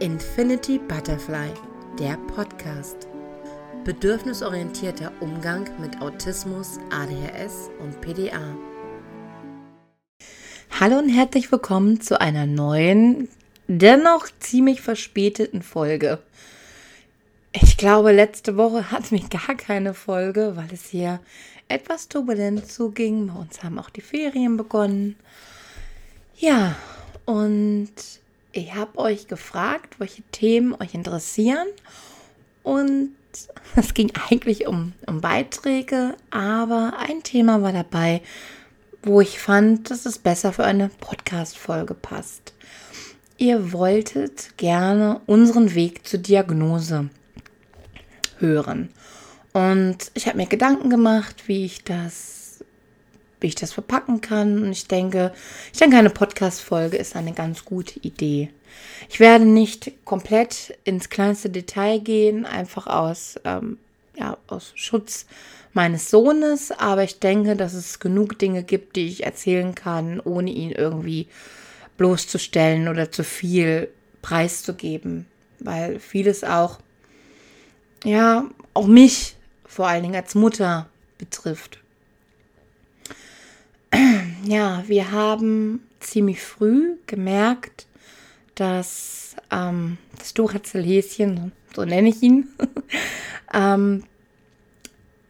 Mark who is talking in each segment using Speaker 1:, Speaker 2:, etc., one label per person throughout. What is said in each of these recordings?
Speaker 1: Infinity Butterfly, der Podcast. Bedürfnisorientierter Umgang mit Autismus, ADHS und PDA. Hallo und herzlich willkommen zu einer neuen, dennoch ziemlich verspäteten Folge. Ich glaube, letzte Woche hatten wir gar keine Folge, weil es hier etwas turbulent zuging. Bei uns haben auch die Ferien begonnen. Ja, und ich habe euch gefragt, welche Themen euch interessieren. Und es ging eigentlich um, um Beiträge, aber ein Thema war dabei, wo ich fand, dass es besser für eine Podcast-Folge passt. Ihr wolltet gerne unseren Weg zur Diagnose hören. Und ich habe mir Gedanken gemacht, wie ich das, wie ich das verpacken kann. Und ich denke, ich denke, eine Podcast-Folge ist eine ganz gute Idee. Ich werde nicht komplett ins kleinste Detail gehen, einfach aus, ähm, ja, aus Schutz meines Sohnes, aber ich denke, dass es genug Dinge gibt, die ich erzählen kann, ohne ihn irgendwie bloßzustellen oder zu viel preiszugeben, weil vieles auch, ja, auch mich vor allen Dingen als Mutter betrifft. Ja, wir haben ziemlich früh gemerkt, dass ähm, das Duracell-Häschen, so nenne ich ihn, ähm,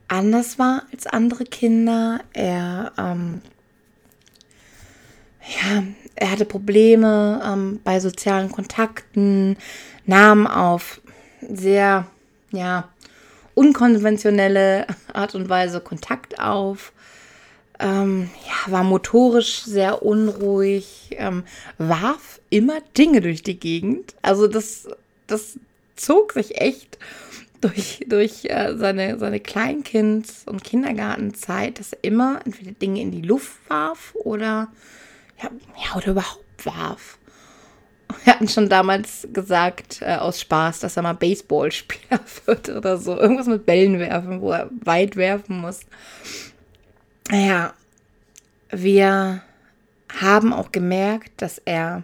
Speaker 1: anders war als andere Kinder. Er, ähm, ja, er hatte Probleme ähm, bei sozialen Kontakten, nahm auf sehr, ja, unkonventionelle Art und Weise Kontakt auf ähm, ja, war motorisch sehr unruhig, ähm, warf immer Dinge durch die Gegend. Also das, das zog sich echt durch, durch äh, seine, seine Kleinkinds- und Kindergartenzeit, dass er immer entweder Dinge in die Luft warf oder, ja, ja oder überhaupt warf. Wir hatten schon damals gesagt, äh, aus Spaß, dass er mal Baseballspieler wird oder so. Irgendwas mit Bällen werfen, wo er weit werfen muss. Naja, wir haben auch gemerkt, dass er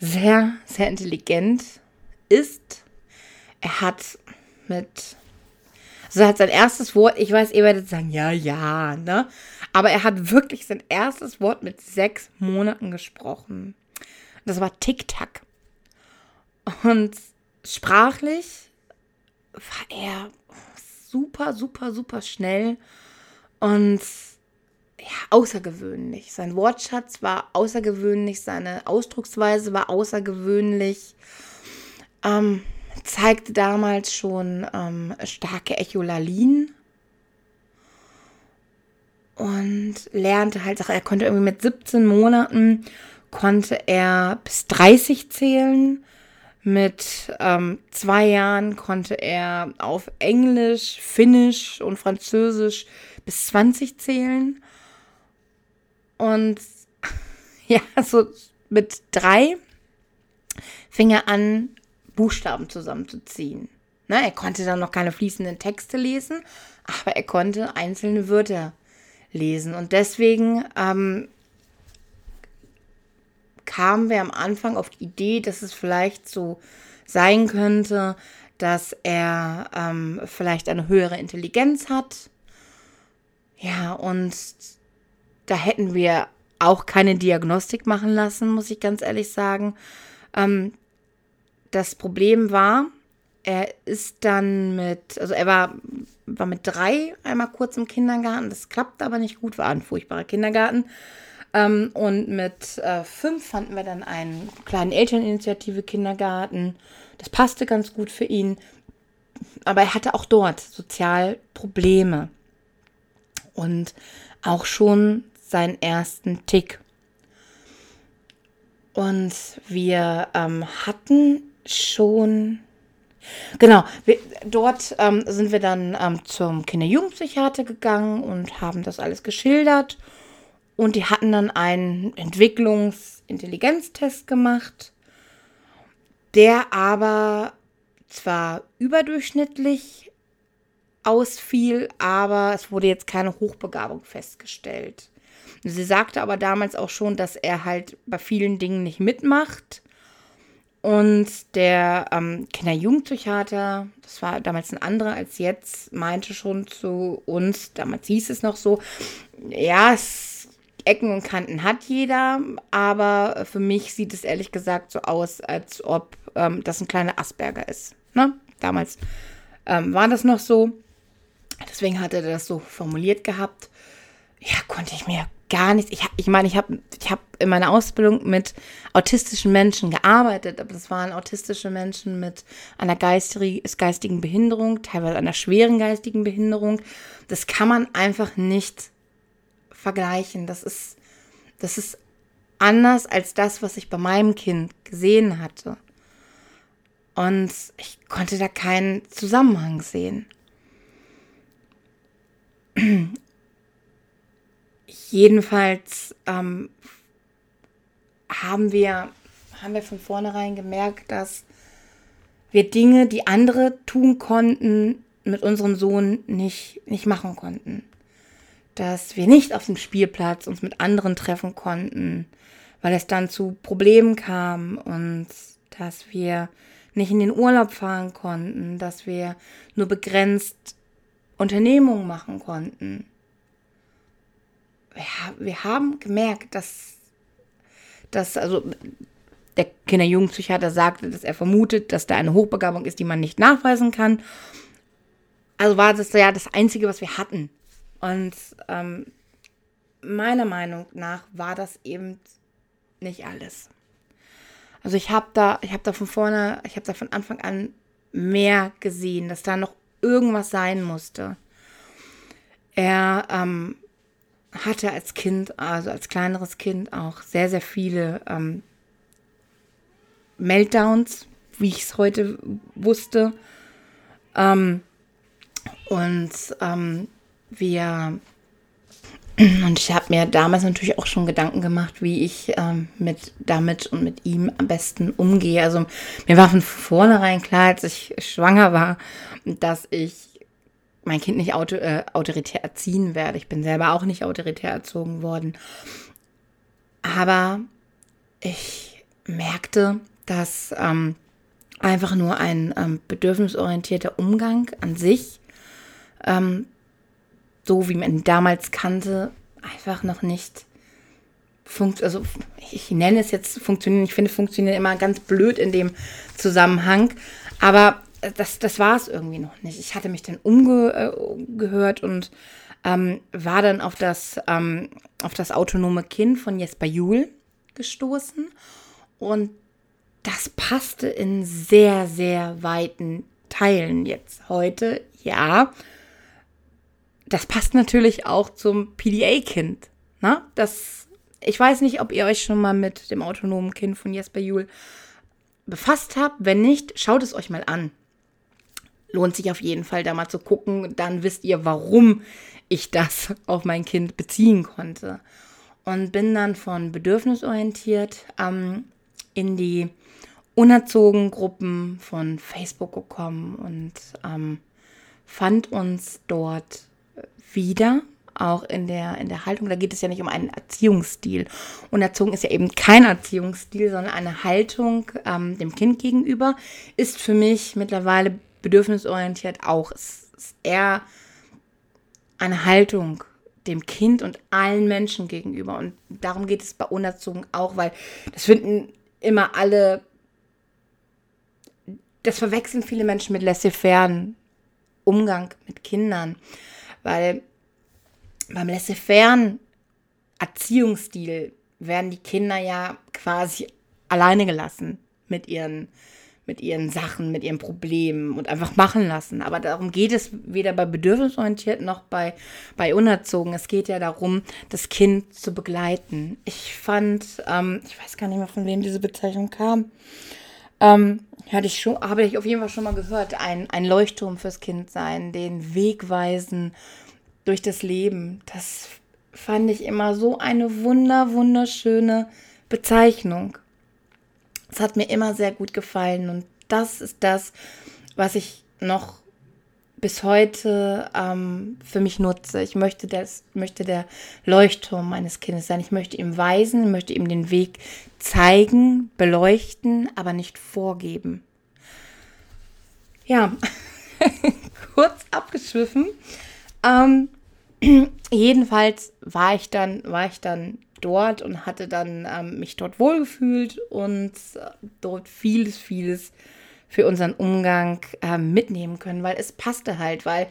Speaker 1: sehr, sehr intelligent ist. Er hat mit, also er hat sein erstes Wort, ich weiß, ihr werdet sagen, ja, ja, ne? Aber er hat wirklich sein erstes Wort mit sechs Monaten gesprochen. Das war Tic-Tac. Und sprachlich war er super, super, super schnell und ja, außergewöhnlich. Sein Wortschatz war außergewöhnlich, seine Ausdrucksweise war außergewöhnlich. Ähm, zeigte damals schon ähm, starke Echolalien und lernte halt, er konnte irgendwie mit 17 Monaten konnte er bis 30 zählen. Mit ähm, zwei Jahren konnte er auf Englisch, Finnisch und Französisch bis 20 zählen. Und ja, so mit drei fing er an, Buchstaben zusammenzuziehen. Ne, er konnte dann noch keine fließenden Texte lesen, aber er konnte einzelne Wörter lesen. Und deswegen ähm, kamen wir am Anfang auf die Idee, dass es vielleicht so sein könnte, dass er ähm, vielleicht eine höhere Intelligenz hat ja, und da hätten wir auch keine Diagnostik machen lassen, muss ich ganz ehrlich sagen. Ähm, das Problem war, er ist dann mit, also er war, war mit drei einmal kurz im Kindergarten, das klappte aber nicht gut, war ein furchtbarer Kindergarten. Ähm, und mit äh, fünf fanden wir dann einen kleinen Elterninitiative Kindergarten. Das passte ganz gut für ihn. Aber er hatte auch dort sozial Probleme und auch schon seinen ersten Tick. Und wir ähm, hatten schon, genau, wir, dort ähm, sind wir dann ähm, zum Kinder-Jugendpsychiater gegangen und haben das alles geschildert. Und die hatten dann einen Entwicklungsintelligenztest gemacht, der aber zwar überdurchschnittlich ausfiel, aber es wurde jetzt keine Hochbegabung festgestellt. Sie sagte aber damals auch schon, dass er halt bei vielen Dingen nicht mitmacht Und der ähm, Kinder-Jugendpsychiater, das war damals ein anderer als jetzt, meinte schon zu uns, damals hieß es noch so, ja, es, Ecken und Kanten hat jeder, aber für mich sieht es ehrlich gesagt so aus, als ob ähm, das ein kleiner Asperger ist. Ne? Damals ähm, war das noch so. Deswegen hat er das so formuliert gehabt. Ja, konnte ich mir gar nichts. Ich, ich meine, ich habe ich hab in meiner Ausbildung mit autistischen Menschen gearbeitet, aber das waren autistische Menschen mit einer geistigen Behinderung, teilweise einer schweren geistigen Behinderung. Das kann man einfach nicht vergleichen. Das ist, das ist anders als das, was ich bei meinem Kind gesehen hatte. Und ich konnte da keinen Zusammenhang sehen. Jedenfalls ähm, haben, wir, haben wir von vornherein gemerkt, dass wir Dinge, die andere tun konnten, mit unserem Sohn nicht, nicht machen konnten. Dass wir nicht auf dem Spielplatz uns mit anderen treffen konnten, weil es dann zu Problemen kam und dass wir nicht in den Urlaub fahren konnten, dass wir nur begrenzt Unternehmungen machen konnten wir haben gemerkt, dass, dass also der Kinder-Jugendpsychiater sagte, dass er vermutet, dass da eine Hochbegabung ist, die man nicht nachweisen kann. Also war das ja das Einzige, was wir hatten. Und ähm, meiner Meinung nach war das eben nicht alles. Also ich habe da, ich habe da von vorne, ich habe da von Anfang an mehr gesehen, dass da noch irgendwas sein musste. Er ähm, hatte als Kind, also als kleineres Kind auch sehr, sehr viele ähm, Meltdowns, wie ich es heute wusste. Ähm, und ähm, wir und ich habe mir damals natürlich auch schon Gedanken gemacht, wie ich ähm, mit damit und mit ihm am besten umgehe. Also mir war von vornherein klar, als ich schwanger war, dass ich mein Kind nicht auto, äh, autoritär erziehen werde. Ich bin selber auch nicht autoritär erzogen worden. Aber ich merkte, dass ähm, einfach nur ein ähm, bedürfnisorientierter Umgang an sich, ähm, so wie man ihn damals kannte, einfach noch nicht funktioniert. Also ich nenne es jetzt funktionieren. Ich finde funktionieren immer ganz blöd in dem Zusammenhang. Aber das, das war es irgendwie noch nicht. Ich hatte mich dann umgehört und ähm, war dann auf das, ähm, auf das autonome Kind von Jesper Juhl gestoßen. Und das passte in sehr, sehr weiten Teilen jetzt heute. Ja, das passt natürlich auch zum PDA-Kind. Ne? ich weiß nicht, ob ihr euch schon mal mit dem autonomen Kind von Jesper Juhl befasst habt. Wenn nicht, schaut es euch mal an lohnt sich auf jeden Fall da mal zu gucken. Dann wisst ihr, warum ich das auf mein Kind beziehen konnte. Und bin dann von bedürfnisorientiert ähm, in die unerzogen Gruppen von Facebook gekommen und ähm, fand uns dort wieder, auch in der, in der Haltung. Da geht es ja nicht um einen Erziehungsstil. Unerzogen ist ja eben kein Erziehungsstil, sondern eine Haltung ähm, dem Kind gegenüber. Ist für mich mittlerweile bedürfnisorientiert auch. Es ist eher eine Haltung dem Kind und allen Menschen gegenüber. Und darum geht es bei Unerzogen auch, weil das finden immer alle, das verwechseln viele Menschen mit laissez-faire Umgang mit Kindern. Weil beim laissez-faire Erziehungsstil werden die Kinder ja quasi alleine gelassen mit ihren mit ihren Sachen, mit ihren Problemen und einfach machen lassen. Aber darum geht es weder bei bedürfnisorientiert noch bei, bei unerzogen. Es geht ja darum, das Kind zu begleiten. Ich fand, ähm, ich weiß gar nicht mehr, von wem diese Bezeichnung kam. Ähm, hatte ich schon, habe ich auf jeden Fall schon mal gehört, ein, ein Leuchtturm fürs Kind sein, den Weg weisen durch das Leben. Das fand ich immer so eine wunder, wunderschöne Bezeichnung. Es hat mir immer sehr gut gefallen und das ist das, was ich noch bis heute ähm, für mich nutze. Ich möchte, das, möchte der Leuchtturm meines Kindes sein. Ich möchte ihm weisen, möchte ihm den Weg zeigen, beleuchten, aber nicht vorgeben. Ja, kurz abgeschwiffen. Ähm, jedenfalls war ich dann, war ich dann dort und hatte dann ähm, mich dort wohlgefühlt und dort vieles, vieles für unseren Umgang äh, mitnehmen können, weil es passte halt, weil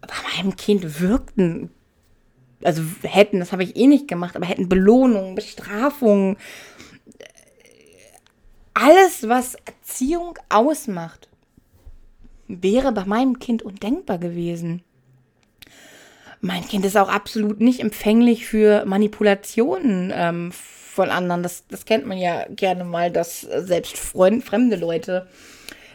Speaker 1: bei meinem Kind wirkten, also hätten, das habe ich eh nicht gemacht, aber hätten Belohnungen, Bestrafungen, alles, was Erziehung ausmacht, wäre bei meinem Kind undenkbar gewesen. Mein Kind ist auch absolut nicht empfänglich für Manipulationen ähm, von anderen. Das, das kennt man ja gerne mal, dass selbst Freund, fremde Leute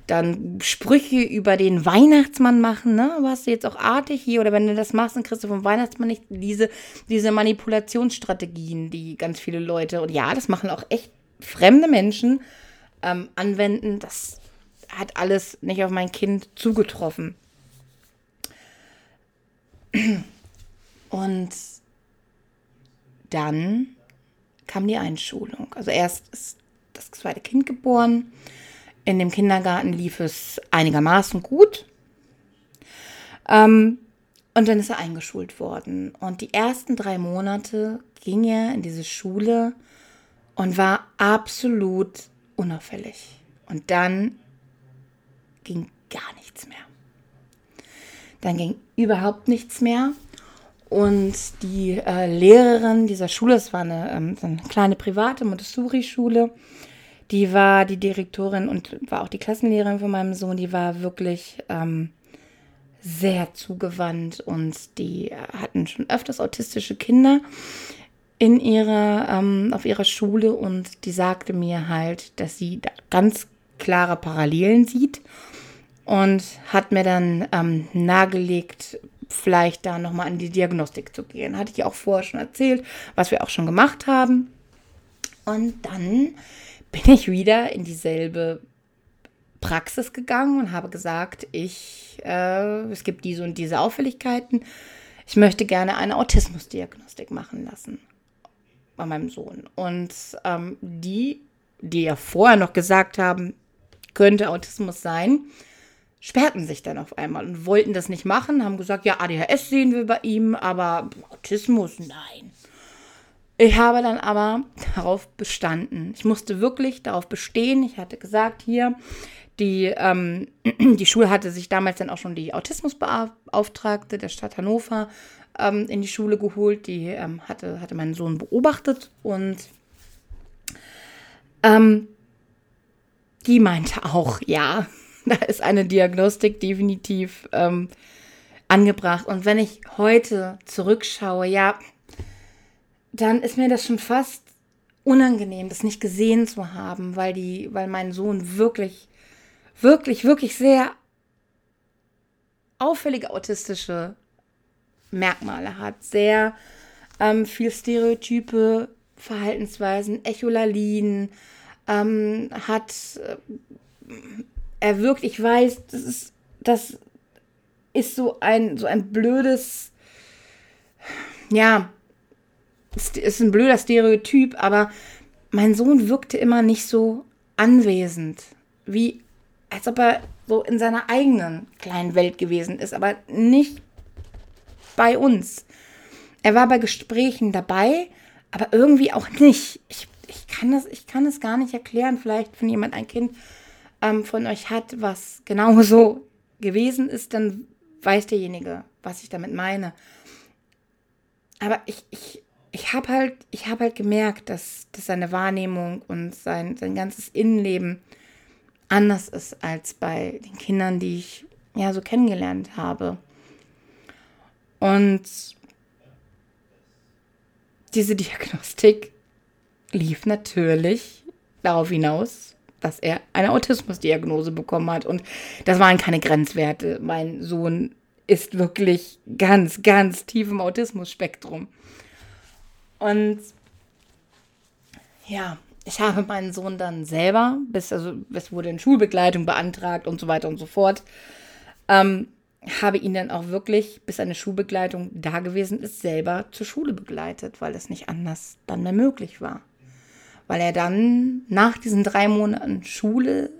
Speaker 1: dann Sprüche über den Weihnachtsmann machen, ne? Warst du jetzt auch artig hier? Oder wenn du das machst, dann kriegst du vom Weihnachtsmann nicht diese, diese Manipulationsstrategien, die ganz viele Leute, und ja, das machen auch echt fremde Menschen, ähm, anwenden. Das hat alles nicht auf mein Kind zugetroffen. Und dann kam die Einschulung. Also erst ist das zweite Kind geboren. In dem Kindergarten lief es einigermaßen gut. Ähm, und dann ist er eingeschult worden. Und die ersten drei Monate ging er in diese Schule und war absolut unauffällig. Und dann ging gar nichts mehr. Dann ging überhaupt nichts mehr. Und die äh, Lehrerin dieser Schule, es war eine, ähm, eine kleine private Montessori-Schule, die war die Direktorin und war auch die Klassenlehrerin von meinem Sohn, die war wirklich ähm, sehr zugewandt und die hatten schon öfters autistische Kinder in ihrer, ähm, auf ihrer Schule. Und die sagte mir halt, dass sie da ganz klare Parallelen sieht und hat mir dann ähm, nahegelegt, vielleicht da nochmal an die Diagnostik zu gehen. Hatte ich auch vorher schon erzählt, was wir auch schon gemacht haben. Und dann bin ich wieder in dieselbe Praxis gegangen und habe gesagt, ich, äh, es gibt diese und diese Auffälligkeiten. Ich möchte gerne eine Autismusdiagnostik machen lassen bei meinem Sohn. Und ähm, die, die ja vorher noch gesagt haben, könnte Autismus sein, sperrten sich dann auf einmal und wollten das nicht machen, haben gesagt, ja, ADHS sehen wir bei ihm, aber Autismus, nein. Ich habe dann aber darauf bestanden. Ich musste wirklich darauf bestehen. Ich hatte gesagt, hier, die, ähm, die Schule hatte sich damals dann auch schon die Autismusbeauftragte der Stadt Hannover ähm, in die Schule geholt. Die ähm, hatte, hatte meinen Sohn beobachtet und ähm, die meinte auch, ja, da ist eine Diagnostik definitiv ähm, angebracht. Und wenn ich heute zurückschaue, ja, dann ist mir das schon fast unangenehm, das nicht gesehen zu haben, weil die, weil mein Sohn wirklich, wirklich, wirklich sehr auffällige autistische Merkmale hat, sehr ähm, viel Stereotype, Verhaltensweisen, Echolalien, ähm, hat äh, er wirkt, ich weiß, das ist, das ist so ein, so ein blödes, ja, ist ein blöder Stereotyp, aber mein Sohn wirkte immer nicht so anwesend, wie als ob er so in seiner eigenen kleinen Welt gewesen ist, aber nicht bei uns. Er war bei Gesprächen dabei, aber irgendwie auch nicht. Ich, ich, kann, das, ich kann das gar nicht erklären. Vielleicht, wenn jemand ein Kind ähm, von euch hat, was genauso gewesen ist, dann weiß derjenige, was ich damit meine. Aber ich, ich, ich habe halt, hab halt gemerkt, dass, dass seine Wahrnehmung und sein, sein ganzes Innenleben anders ist als bei den Kindern, die ich ja so kennengelernt habe. Und diese Diagnostik lief natürlich darauf hinaus, dass er eine Autismusdiagnose bekommen hat. Und das waren keine Grenzwerte. Mein Sohn ist wirklich ganz, ganz tief im Autismus-Spektrum. Und ja, ich habe meinen Sohn dann selber, bis, also, es wurde in Schulbegleitung beantragt und so weiter und so fort. ähm, habe ihn dann auch wirklich, bis eine Schulbegleitung da gewesen ist, selber zur Schule begleitet, weil es nicht anders dann mehr möglich war. Weil er dann nach diesen drei Monaten Schule,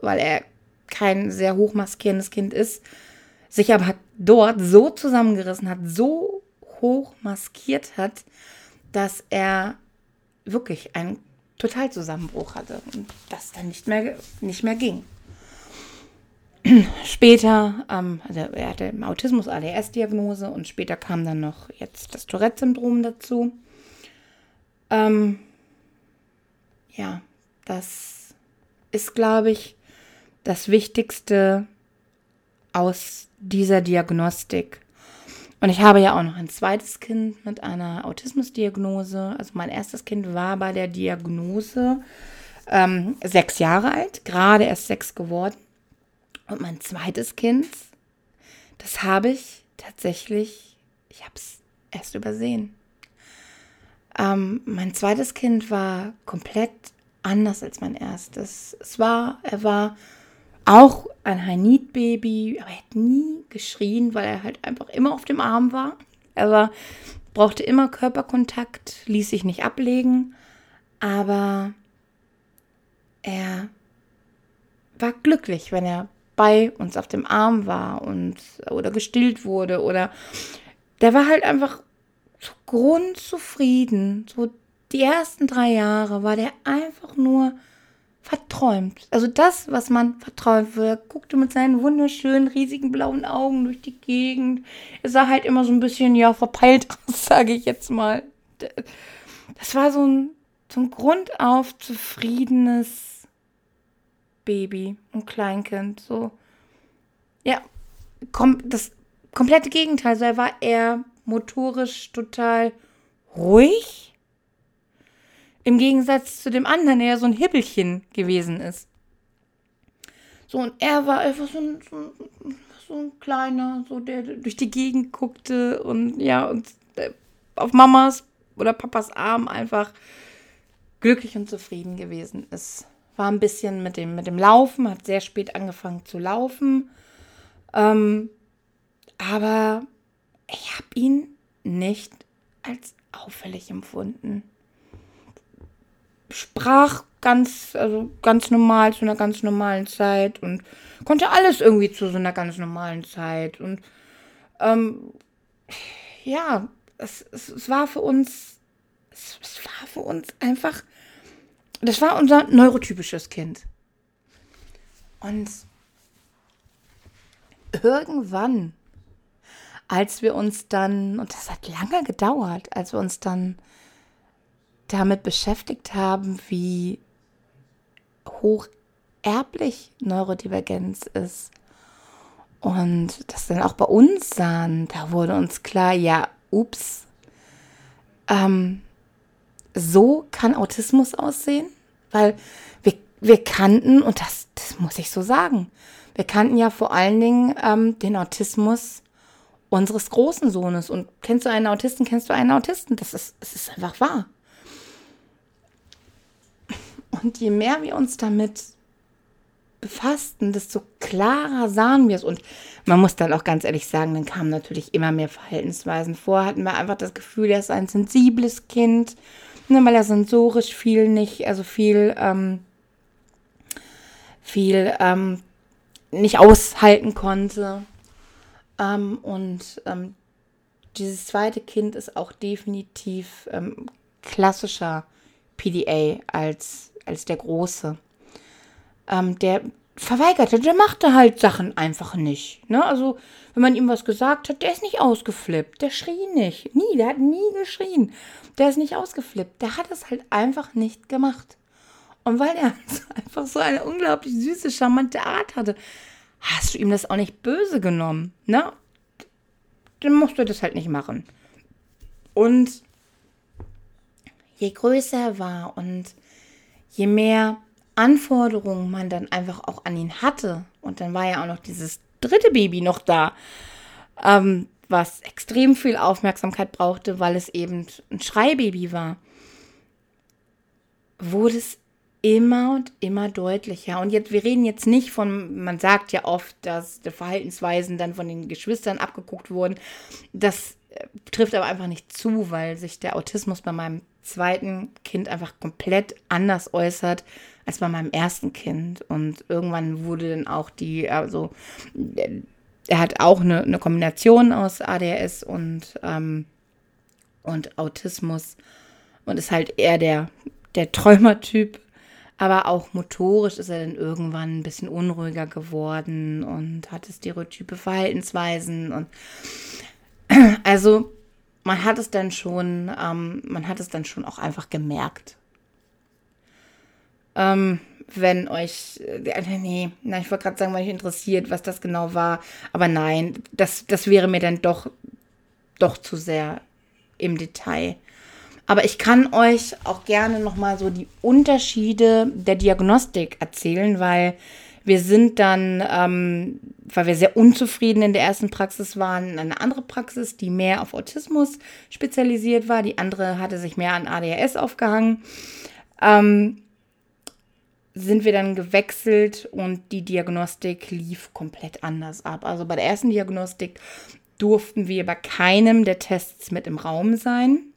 Speaker 1: weil er kein sehr hochmaskierendes Kind ist, sich aber dort so zusammengerissen hat, so hoch maskiert hat, dass er wirklich einen Totalzusammenbruch hatte und das dann nicht mehr, nicht mehr ging. Später, ähm, also er hatte Autismus, ADS-Diagnose und später kam dann noch jetzt das Tourette-Syndrom dazu. Ähm, ja, das ist, glaube ich, das Wichtigste aus dieser Diagnostik. Und ich habe ja auch noch ein zweites Kind mit einer Autismusdiagnose. Also mein erstes Kind war bei der Diagnose ähm, sechs Jahre alt, gerade erst sechs geworden. Und mein zweites Kind, das habe ich tatsächlich, ich habe es erst übersehen. Ähm, mein zweites Kind war komplett anders als mein erstes. Es war, er war auch ein High-Need-Baby, aber er hat nie geschrien, weil er halt einfach immer auf dem Arm war. Er war, brauchte immer Körperkontakt, ließ sich nicht ablegen, aber er war glücklich, wenn er bei uns auf dem Arm war und oder gestillt wurde oder der war halt einfach so grundzufrieden. So die ersten drei Jahre war der einfach nur verträumt. Also das, was man verträumt. Er guckte mit seinen wunderschönen, riesigen blauen Augen durch die Gegend. Er sah halt immer so ein bisschen, ja, verpeilt aus, sage ich jetzt mal. Das war so ein, so ein grundauf zufriedenes Baby und Kleinkind. So, ja, kom das komplette Gegenteil. So, er war eher motorisch total ruhig. Im Gegensatz zu dem anderen, der ja so ein Hibbelchen gewesen ist. So, und er war einfach so ein, so, so ein kleiner, so der durch die Gegend guckte und ja, und äh, auf Mamas oder Papas Arm einfach glücklich und zufrieden gewesen ist war ein bisschen mit dem, mit dem Laufen, hat sehr spät angefangen zu laufen. Ähm, aber ich habe ihn nicht als auffällig empfunden. Sprach ganz, also ganz normal zu einer ganz normalen Zeit und konnte alles irgendwie zu so einer ganz normalen Zeit. Und ähm, ja, es, es, es war für uns, es, es war für uns einfach das war unser neurotypisches Kind. Und irgendwann, als wir uns dann, und das hat lange gedauert, als wir uns dann damit beschäftigt haben, wie hoch erblich Neurodivergenz ist. Und das dann auch bei uns sahen, da wurde uns klar, ja, ups, ähm, so kann Autismus aussehen, weil wir, wir kannten, und das, das muss ich so sagen, wir kannten ja vor allen Dingen ähm, den Autismus unseres großen Sohnes. Und kennst du einen Autisten, kennst du einen Autisten. Das ist, das ist einfach wahr. Und je mehr wir uns damit befassten, desto klarer sahen wir es. Und man muss dann auch ganz ehrlich sagen, dann kamen natürlich immer mehr Verhaltensweisen vor. Hatten wir einfach das Gefühl, er ist ein sensibles Kind ne, weil er sensorisch viel nicht, also viel, ähm, viel ähm, nicht aushalten konnte. Ähm, und ähm, dieses zweite Kind ist auch definitiv ähm, klassischer PDA als, als der große. Ähm, der verweigerte, der machte halt Sachen einfach nicht. Ne? Also, wenn man ihm was gesagt hat, der ist nicht ausgeflippt, der schrie nicht. Nie, der hat nie geschrien. Der ist nicht ausgeflippt. Der hat es halt einfach nicht gemacht. Und weil er einfach so eine unglaublich süße, charmante Art hatte, hast du ihm das auch nicht böse genommen. Ne? Dann musst du das halt nicht machen. Und je größer er war und je mehr Anforderungen man dann einfach auch an ihn hatte, und dann war ja auch noch dieses dritte Baby noch da, ähm, was extrem viel Aufmerksamkeit brauchte, weil es eben ein Schreibaby war, wurde es immer und immer deutlicher. Und jetzt, wir reden jetzt nicht von, man sagt ja oft, dass die Verhaltensweisen dann von den Geschwistern abgeguckt wurden. Das äh, trifft aber einfach nicht zu, weil sich der Autismus bei meinem zweiten Kind einfach komplett anders äußert als bei meinem ersten Kind. Und irgendwann wurde dann auch die, also er hat auch eine, eine Kombination aus ADHS und, ähm, und Autismus und ist halt eher der, der Träumertyp. Aber auch motorisch ist er dann irgendwann ein bisschen unruhiger geworden und hatte stereotype Verhaltensweisen. Und also man hat es dann schon, ähm, man hat es dann schon auch einfach gemerkt. Ähm, wenn euch, äh, nee, na, ich wollte gerade sagen, weil euch interessiert, was das genau war. Aber nein, das, das wäre mir dann doch, doch zu sehr im Detail. Aber ich kann euch auch gerne nochmal so die Unterschiede der Diagnostik erzählen, weil wir sind dann, ähm, weil wir sehr unzufrieden in der ersten Praxis waren, in eine andere Praxis, die mehr auf Autismus spezialisiert war. Die andere hatte sich mehr an ADHS aufgehangen. Ähm, sind wir dann gewechselt und die Diagnostik lief komplett anders ab. Also bei der ersten Diagnostik durften wir bei keinem der Tests mit im Raum sein.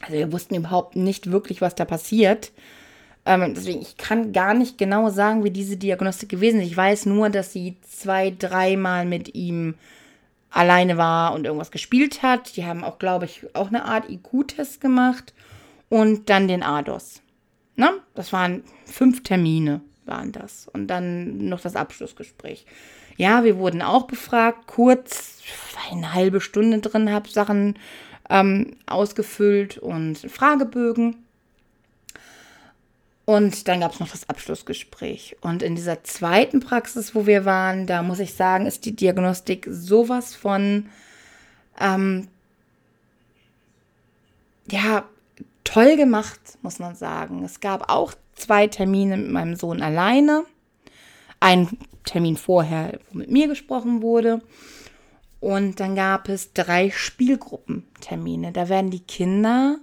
Speaker 1: Also wir wussten überhaupt nicht wirklich, was da passiert. Ähm, deswegen, ich kann gar nicht genau sagen, wie diese Diagnostik gewesen ist. Ich weiß nur, dass sie zwei, dreimal mit ihm alleine war und irgendwas gespielt hat. Die haben auch, glaube ich, auch eine Art IQ-Test gemacht und dann den ADOS. Na, das waren fünf Termine, waren das. Und dann noch das Abschlussgespräch. Ja, wir wurden auch befragt, kurz, eine halbe Stunde drin, habe Sachen ähm, ausgefüllt und Fragebögen. Und dann gab es noch das Abschlussgespräch. Und in dieser zweiten Praxis, wo wir waren, da muss ich sagen, ist die Diagnostik sowas von, ähm, ja, toll gemacht, muss man sagen. Es gab auch zwei Termine mit meinem Sohn alleine. Ein Termin vorher, wo mit mir gesprochen wurde. Und dann gab es drei Spielgruppentermine. Da werden die Kinder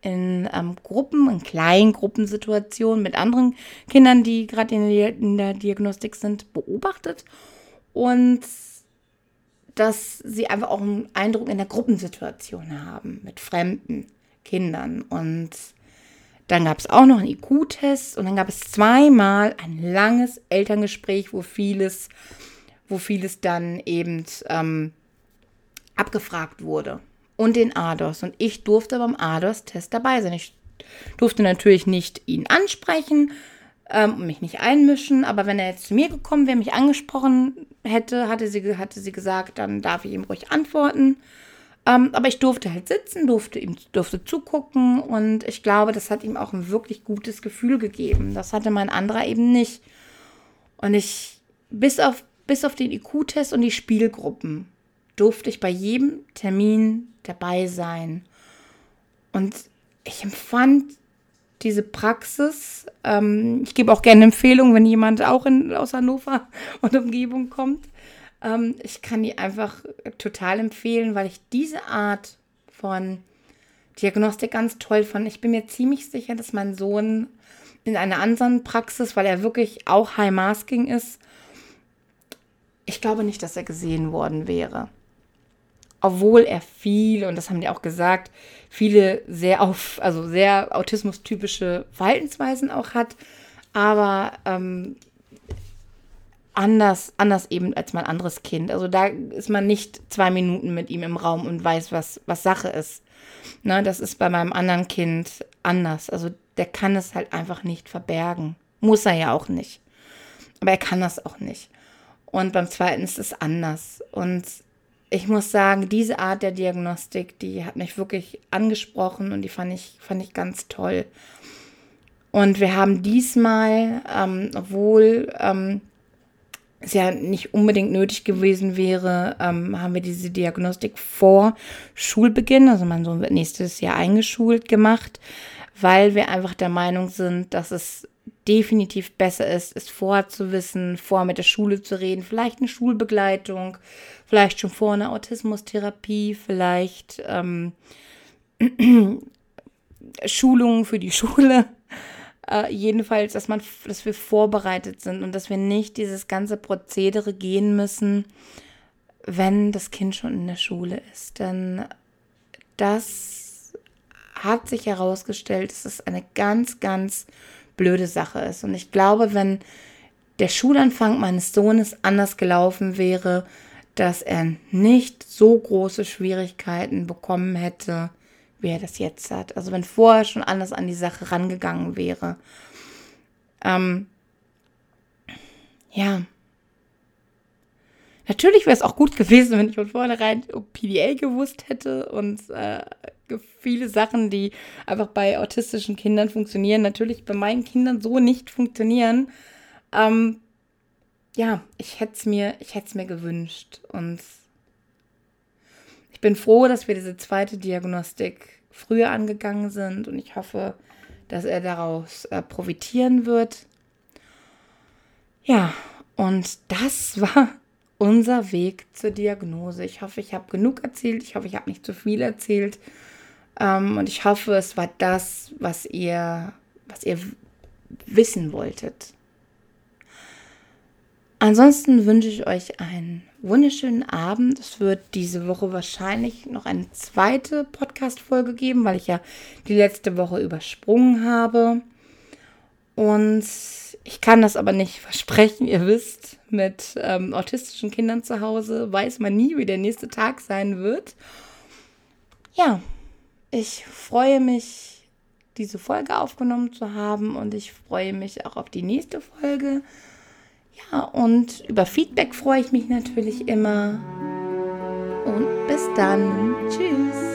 Speaker 1: in ähm, Gruppen, in kleinen Gruppensituationen mit anderen Kindern, die gerade in, in, der Diagnostik sind, beobachtet. Und dass sie einfach auch einen Eindruck in der Gruppensituation haben mit fremden Kindern. Und dann gab es auch noch einen IQ-Test und dann gab es zweimal ein langes Elterngespräch, wo vieles, wo vieles dann eben ähm, abgefragt wurde. Und den ADOS. Und ich durfte beim ADOS-Test dabei sein. Ich durfte natürlich nicht ihn ansprechen ähm, und mich nicht einmischen, aber wenn er jetzt zu mir gekommen wäre, mich angesprochen hätte, hatte sie, hatte sie gesagt, dann darf ich ihm ruhig antworten. Ähm, aber ich durfte halt sitzen, durfte ihm durfte zugucken und ich glaube, das hat ihm auch ein wirklich gutes Gefühl gegeben. Das hatte mein anderer eben nicht. Und ich, bis auf, bis auf den IQ-Test und die Spielgruppen, durfte ich bei jedem Termin dabei sein. Und ich empfand diese Praxis, ähm, ich gebe auch gerne Empfehlungen, wenn jemand auch in, aus Hannover und Umgebung kommt, ähm, ich kann die einfach total empfehlen, weil ich diese Art von Diagnostik ganz toll fand. Ich bin mir ziemlich sicher, dass mein Sohn in einer anderen Praxis, weil er wirklich auch High Masking ist, ich glaube nicht, dass er gesehen worden wäre. Obwohl er viel, und das haben die auch gesagt, viele sehr auf, also sehr autismus-typische Verhaltensweisen auch hat. Aber ähm, anders, anders eben als mein anderes Kind. Also da ist man nicht zwei Minuten mit ihm im Raum und weiß, was, was Sache ist. Ne, das ist bei meinem anderen Kind anders. Also der kann es halt einfach nicht verbergen. Muss er ja auch nicht. Aber er kann das auch nicht. Und beim zweiten ist es anders. Und ich muss sagen, diese Art der Diagnostik, die hat mich wirklich angesprochen und die fand ich, fand ich ganz toll. Und wir haben diesmal, ähm, obwohl ähm, es ja nicht unbedingt nötig gewesen wäre, ähm, haben wir diese Diagnostik vor Schulbeginn, also mein Sohn wird nächstes Jahr eingeschult gemacht, weil wir einfach der Meinung sind, dass es definitiv besser ist, es vorher zu wissen, vorher mit der Schule zu reden, vielleicht eine Schulbegleitung, vielleicht schon vor einer Autismustherapie, vielleicht ähm, Schulungen für die Schule Äh, jedenfalls, dass man, dass wir vorbereitet sind und dass wir nicht dieses ganze Prozedere gehen müssen, wenn das Kind schon in der Schule ist. Denn das hat sich herausgestellt, es eine ganz, ganz blöde Sache ist. Und ich glaube, wenn der Schulanfang meines Sohnes anders gelaufen wäre, dass er nicht so große Schwierigkeiten bekommen hätte, wie er das jetzt hat. Also wenn vorher schon anders an die Sache rangegangen wäre. Ähm, ja. Natürlich wäre es auch gut gewesen, wenn ich von vornherein PDA gewusst hätte und äh, viele Sachen, die einfach bei autistischen Kindern funktionieren, natürlich bei meinen Kindern so nicht funktionieren. Ähm, ja, ich hätte es mir, mir gewünscht und ich bin froh, dass wir diese zweite Diagnostik früher angegangen sind und ich hoffe, dass er daraus äh, profitieren wird. Ja, und das war unser Weg zur Diagnose. Ich hoffe, ich habe genug erzählt. Ich hoffe, ich habe nicht zu viel erzählt. Ähm, und ich hoffe, es war das, was ihr, was ihr wissen wolltet. Ansonsten wünsche ich euch einen wunderschönen Abend. Es wird diese Woche wahrscheinlich noch eine zweite Podcast-Folge geben, weil ich ja die letzte Woche übersprungen habe. Und ich kann das aber nicht versprechen. Ihr wisst, mit ähm, autistischen Kindern zu Hause weiß man nie, wie der nächste Tag sein wird. Ja, ich freue mich, diese Folge aufgenommen zu haben und ich freue mich auch auf die nächste Folge. Ja, und über Feedback freue ich mich natürlich immer. Und bis dann. Tschüss.